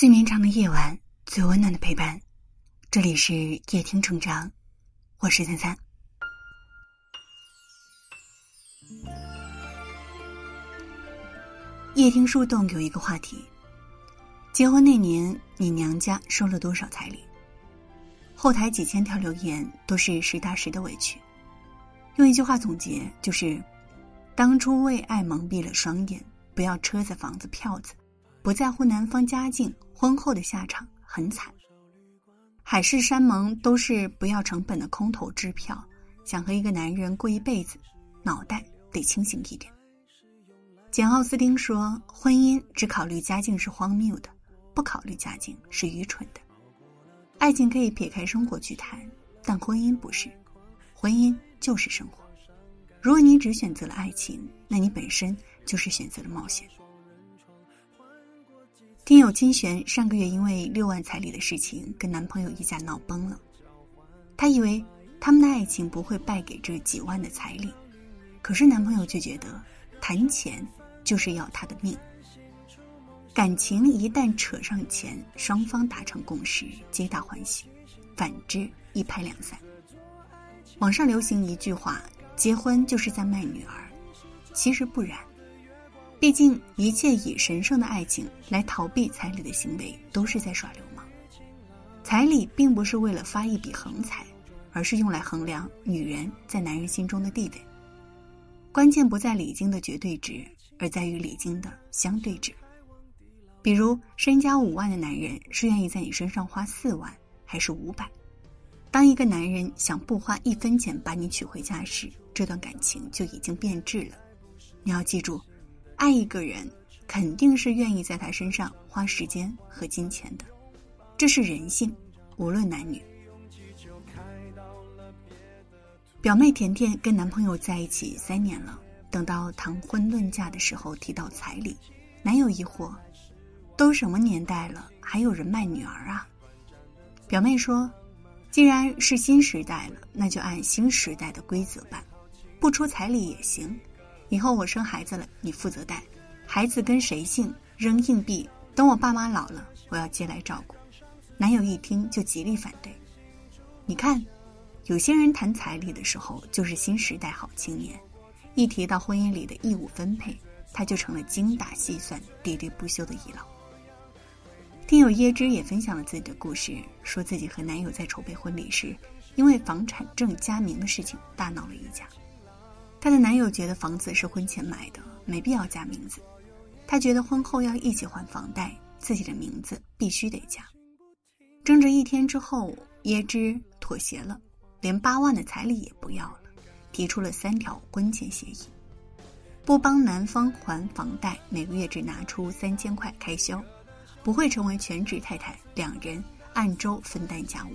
最绵长的夜晚，最温暖的陪伴。这里是夜听成长，我是三三。夜听树洞有一个话题：结婚那年，你娘家收了多少彩礼？后台几千条留言都是实打实的委屈。用一句话总结，就是：当初为爱蒙蔽了双眼，不要车子、房子、票子。不在乎男方家境，婚后的下场很惨。海誓山盟都是不要成本的空头支票。想和一个男人过一辈子，脑袋得清醒一点。简·奥斯汀说：“婚姻只考虑家境是荒谬的，不考虑家境是愚蠢的。爱情可以撇开生活去谈，但婚姻不是。婚姻就是生活。如果你只选择了爱情，那你本身就是选择了冒险。”听友金璇上个月因为六万彩礼的事情跟男朋友一家闹崩了，她以为他们的爱情不会败给这几万的彩礼，可是男朋友却觉得谈钱就是要他的命。感情一旦扯上钱，双方达成共识，皆大欢喜；反之，一拍两散。网上流行一句话：“结婚就是在卖女儿”，其实不然。毕竟，一切以神圣的爱情来逃避彩礼的行为，都是在耍流氓。彩礼并不是为了发一笔横财，而是用来衡量女人在男人心中的地位。关键不在礼金的绝对值，而在于礼金的相对值。比如，身家五万的男人是愿意在你身上花四万，还是五百？当一个男人想不花一分钱把你娶回家时，这段感情就已经变质了。你要记住。爱一个人，肯定是愿意在他身上花时间和金钱的，这是人性，无论男女。表妹甜甜跟男朋友在一起三年了，等到谈婚论嫁的时候提到彩礼，男友疑惑：“都什么年代了，还有人卖女儿啊？”表妹说：“既然是新时代了，那就按新时代的规则办，不出彩礼也行。”以后我生孩子了，你负责带，孩子跟谁姓，扔硬币。等我爸妈老了，我要接来照顾。男友一听就极力反对。你看，有些人谈彩礼的时候就是新时代好青年，一提到婚姻里的义务分配，他就成了精打细算、喋喋不休的遗老。听友椰汁也分享了自己的故事，说自己和男友在筹备婚礼时，因为房产证加名的事情大闹了一架。她的男友觉得房子是婚前买的，没必要加名字。她觉得婚后要一起还房贷，自己的名字必须得加。争执一天之后，椰汁妥协了，连八万的彩礼也不要了，提出了三条婚前协议：不帮男方还房贷，每个月只拿出三千块开销；不会成为全职太太，两人按周分担家务；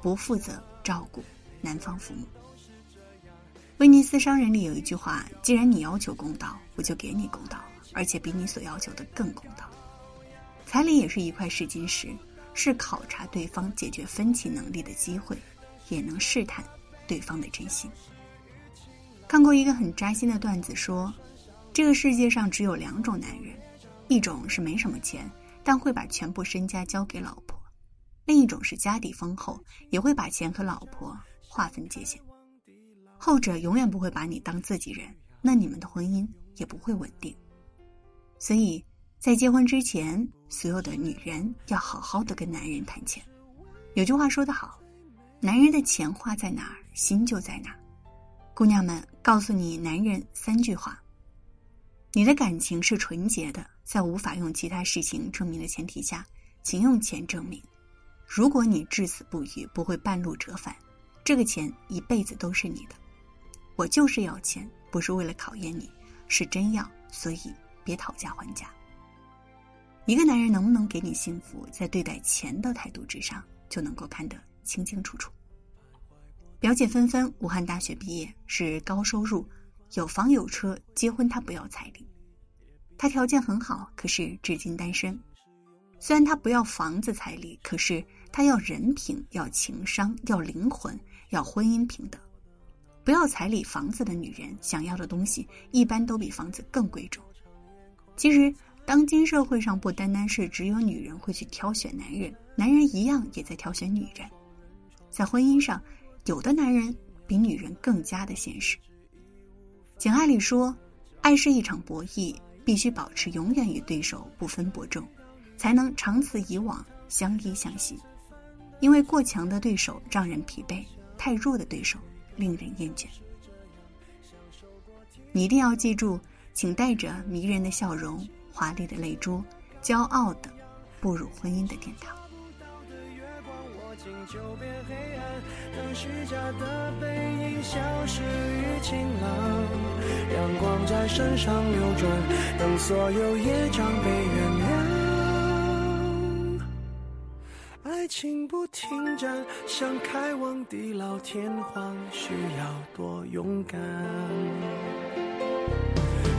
不负责照顾男方父母。威尼斯商人里有一句话：“既然你要求公道，我就给你公道，而且比你所要求的更公道。”彩礼也是一块试金石，是考察对方解决分歧能力的机会，也能试探对方的真心。看过一个很扎心的段子，说这个世界上只有两种男人，一种是没什么钱，但会把全部身家交给老婆；另一种是家底丰厚，也会把钱和老婆划分界限。后者永远不会把你当自己人，那你们的婚姻也不会稳定。所以在结婚之前，所有的女人要好好的跟男人谈钱。有句话说得好，男人的钱花在哪儿，心就在哪儿。姑娘们，告诉你男人三句话：你的感情是纯洁的，在无法用其他事情证明的前提下，请用钱证明。如果你至死不渝，不会半路折返，这个钱一辈子都是你的。我就是要钱，不是为了考验你，是真要，所以别讨价还价。一个男人能不能给你幸福，在对待钱的态度之上就能够看得清清楚楚。表姐芬芬武汉大学毕业，是高收入，有房有车，结婚她不要彩礼，她条件很好，可是至今单身。虽然她不要房子彩礼，可是她要人品，要情商，要灵魂，要婚姻平等。不要彩礼房子的女人，想要的东西一般都比房子更贵重。其实当今社会上不单单是只有女人会去挑选男人，男人一样也在挑选女人。在婚姻上，有的男人比女人更加的现实。《简爱》里说：“爱是一场博弈，必须保持永远与对手不分伯仲，才能长此以往，相依相惜。因为过强的对手让人疲惫，太弱的对手令人厌倦。”你一定要记住，请带着迷人的笑容、华丽的泪珠，骄傲的步入婚姻的殿堂。就变黑暗，等虚假的背影消失于晴朗。阳光在身上流转，等所有业障被原谅。想开往地老天荒，需要多勇敢。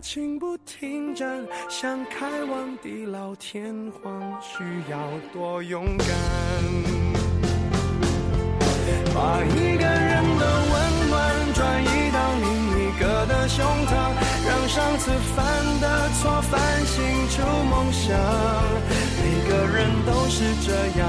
情不停站，想开往地老天荒，需要多勇敢。把一个人的温暖转移到另一个的胸膛。让上次犯的错反省出梦想，每个人都是这样，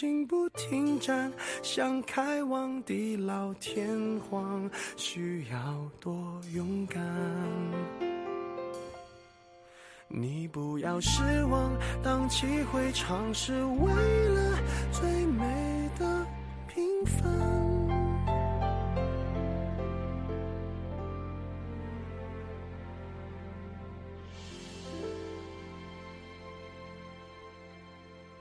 心不停站，想开往地老天荒，需要多勇敢。你不要失望，荡气回肠是为了最美的平凡。